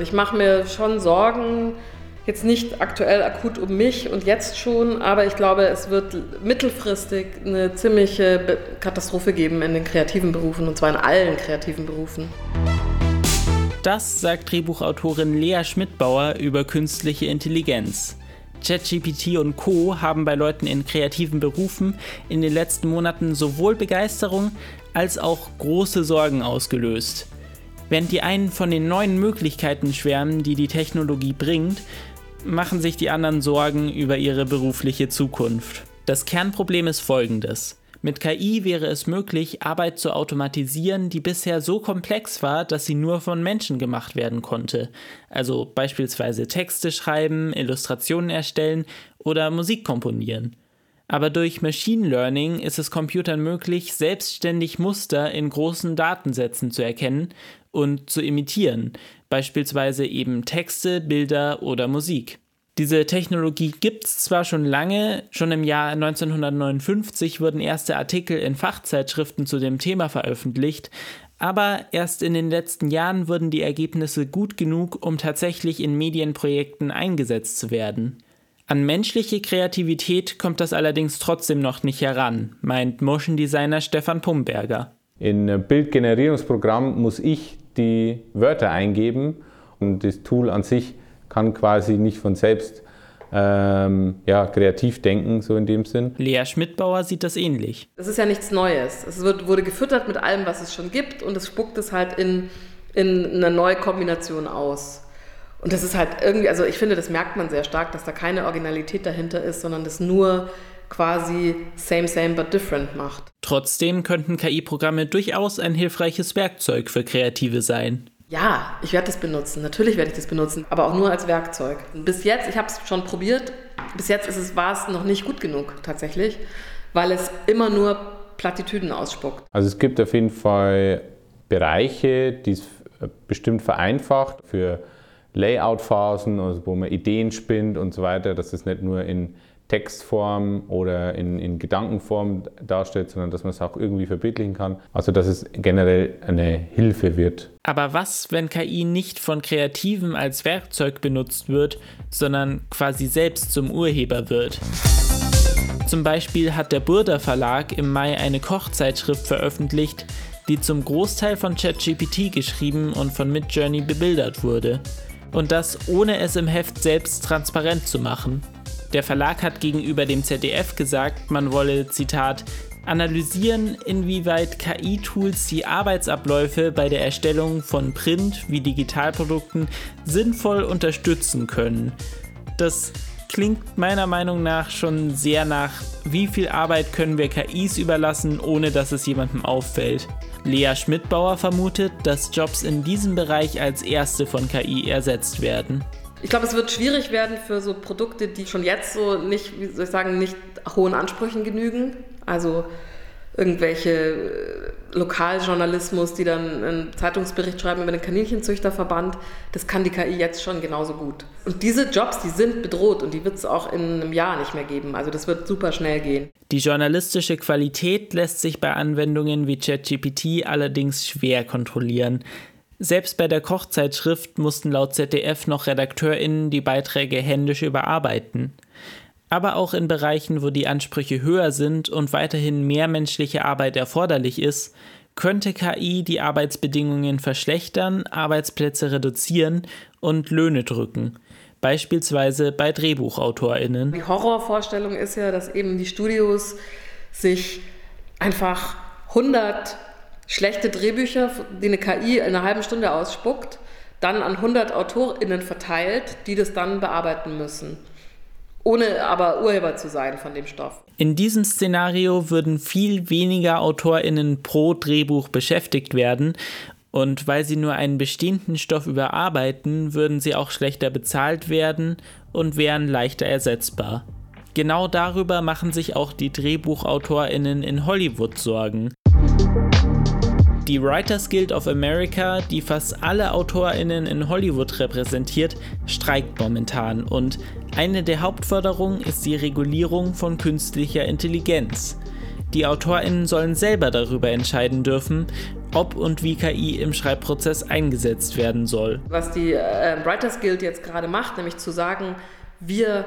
Ich mache mir schon Sorgen, jetzt nicht aktuell akut um mich und jetzt schon, aber ich glaube, es wird mittelfristig eine ziemliche Katastrophe geben in den kreativen Berufen und zwar in allen kreativen Berufen. Das sagt Drehbuchautorin Lea Schmidbauer über künstliche Intelligenz. ChatGPT und Co. haben bei Leuten in kreativen Berufen in den letzten Monaten sowohl Begeisterung als auch große Sorgen ausgelöst. Während die einen von den neuen Möglichkeiten schwärmen, die die Technologie bringt, machen sich die anderen Sorgen über ihre berufliche Zukunft. Das Kernproblem ist folgendes. Mit KI wäre es möglich, Arbeit zu automatisieren, die bisher so komplex war, dass sie nur von Menschen gemacht werden konnte. Also beispielsweise Texte schreiben, Illustrationen erstellen oder Musik komponieren. Aber durch Machine Learning ist es Computern möglich, selbstständig Muster in großen Datensätzen zu erkennen und zu imitieren, beispielsweise eben Texte, Bilder oder Musik. Diese Technologie gibt es zwar schon lange, schon im Jahr 1959 wurden erste Artikel in Fachzeitschriften zu dem Thema veröffentlicht, aber erst in den letzten Jahren wurden die Ergebnisse gut genug, um tatsächlich in Medienprojekten eingesetzt zu werden. An menschliche Kreativität kommt das allerdings trotzdem noch nicht heran, meint Motion Designer Stefan Pumberger. In Bildgenerierungsprogramm muss ich die Wörter eingeben und das Tool an sich kann quasi nicht von selbst ähm, ja, kreativ denken, so in dem Sinn. Lea Schmidbauer sieht das ähnlich. Es ist ja nichts Neues. Es wird, wurde gefüttert mit allem, was es schon gibt und es spuckt es halt in, in eine neue Kombination aus. Und das ist halt irgendwie, also ich finde, das merkt man sehr stark, dass da keine Originalität dahinter ist, sondern das nur quasi same, same, but different macht. Trotzdem könnten KI-Programme durchaus ein hilfreiches Werkzeug für Kreative sein. Ja, ich werde das benutzen. Natürlich werde ich das benutzen, aber auch nur als Werkzeug. Bis jetzt, ich habe es schon probiert, bis jetzt ist es, war es noch nicht gut genug tatsächlich, weil es immer nur Plattitüden ausspuckt. Also es gibt auf jeden Fall Bereiche, die es bestimmt vereinfacht für Layout-Phasen, also wo man Ideen spinnt und so weiter, dass es nicht nur in Textform oder in, in Gedankenform darstellt, sondern dass man es auch irgendwie verbildlichen kann. Also dass es generell eine Hilfe wird. Aber was, wenn KI nicht von Kreativen als Werkzeug benutzt wird, sondern quasi selbst zum Urheber wird? Zum Beispiel hat der Burda Verlag im Mai eine Kochzeitschrift veröffentlicht, die zum Großteil von ChatGPT geschrieben und von Midjourney bebildert wurde. Und das ohne es im Heft selbst transparent zu machen. Der Verlag hat gegenüber dem ZDF gesagt, man wolle, Zitat, analysieren, inwieweit KI-Tools die Arbeitsabläufe bei der Erstellung von Print- wie Digitalprodukten sinnvoll unterstützen können. Das klingt meiner Meinung nach schon sehr nach, wie viel Arbeit können wir KIs überlassen, ohne dass es jemandem auffällt. Lea Schmidbauer vermutet, dass Jobs in diesem Bereich als erste von KI ersetzt werden. Ich glaube, es wird schwierig werden für so Produkte, die schon jetzt so nicht, wie soll ich sagen, nicht hohen Ansprüchen genügen. Also irgendwelche äh, Lokaljournalismus, die dann einen Zeitungsbericht schreiben über den Kaninchenzüchterverband, das kann die KI jetzt schon genauso gut. Und diese Jobs, die sind bedroht und die wird es auch in einem Jahr nicht mehr geben. Also das wird super schnell gehen. Die journalistische Qualität lässt sich bei Anwendungen wie ChatGPT allerdings schwer kontrollieren. Selbst bei der Kochzeitschrift mussten laut ZDF noch RedakteurInnen die Beiträge händisch überarbeiten. Aber auch in Bereichen, wo die Ansprüche höher sind und weiterhin mehr menschliche Arbeit erforderlich ist, könnte KI die Arbeitsbedingungen verschlechtern, Arbeitsplätze reduzieren und Löhne drücken. Beispielsweise bei DrehbuchautorInnen. Die Horrorvorstellung ist ja, dass eben die Studios sich einfach 100 schlechte Drehbücher, die eine KI in einer halben Stunde ausspuckt, dann an 100 AutorInnen verteilt, die das dann bearbeiten müssen. Ohne aber Urheber zu sein von dem Stoff. In diesem Szenario würden viel weniger AutorInnen pro Drehbuch beschäftigt werden und weil sie nur einen bestehenden Stoff überarbeiten, würden sie auch schlechter bezahlt werden und wären leichter ersetzbar. Genau darüber machen sich auch die DrehbuchautorInnen in Hollywood Sorgen. Die Writers Guild of America, die fast alle AutorInnen in Hollywood repräsentiert, streikt momentan und eine der Hauptforderungen ist die Regulierung von künstlicher Intelligenz. Die AutorInnen sollen selber darüber entscheiden dürfen, ob und wie KI im Schreibprozess eingesetzt werden soll. Was die äh, Writers Guild jetzt gerade macht, nämlich zu sagen, wir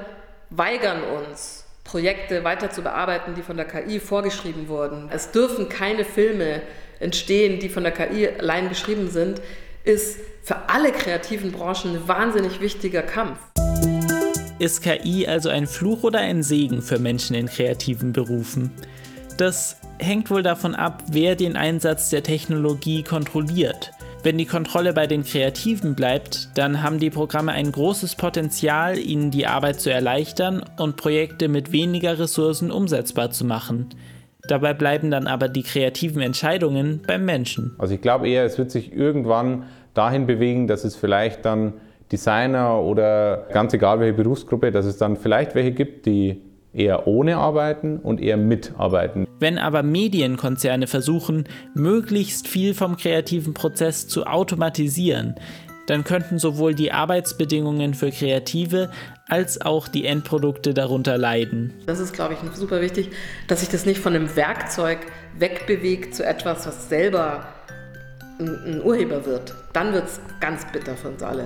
weigern uns, Projekte weiter zu bearbeiten, die von der KI vorgeschrieben wurden. Es dürfen keine Filme entstehen, die von der KI allein geschrieben sind, ist für alle kreativen Branchen ein wahnsinnig wichtiger Kampf. Ist KI also ein Fluch oder ein Segen für Menschen in kreativen Berufen? Das hängt wohl davon ab, wer den Einsatz der Technologie kontrolliert. Wenn die Kontrolle bei den Kreativen bleibt, dann haben die Programme ein großes Potenzial, ihnen die Arbeit zu erleichtern und Projekte mit weniger Ressourcen umsetzbar zu machen. Dabei bleiben dann aber die kreativen Entscheidungen beim Menschen. Also ich glaube eher, es wird sich irgendwann dahin bewegen, dass es vielleicht dann Designer oder ganz egal welche Berufsgruppe, dass es dann vielleicht welche gibt, die eher ohne arbeiten und eher mitarbeiten. Wenn aber Medienkonzerne versuchen, möglichst viel vom kreativen Prozess zu automatisieren, dann könnten sowohl die Arbeitsbedingungen für Kreative als auch die Endprodukte darunter leiden. Das ist, glaube ich, super wichtig, dass sich das nicht von einem Werkzeug wegbewegt zu etwas, was selber ein Urheber wird. Dann wird es ganz bitter für uns alle.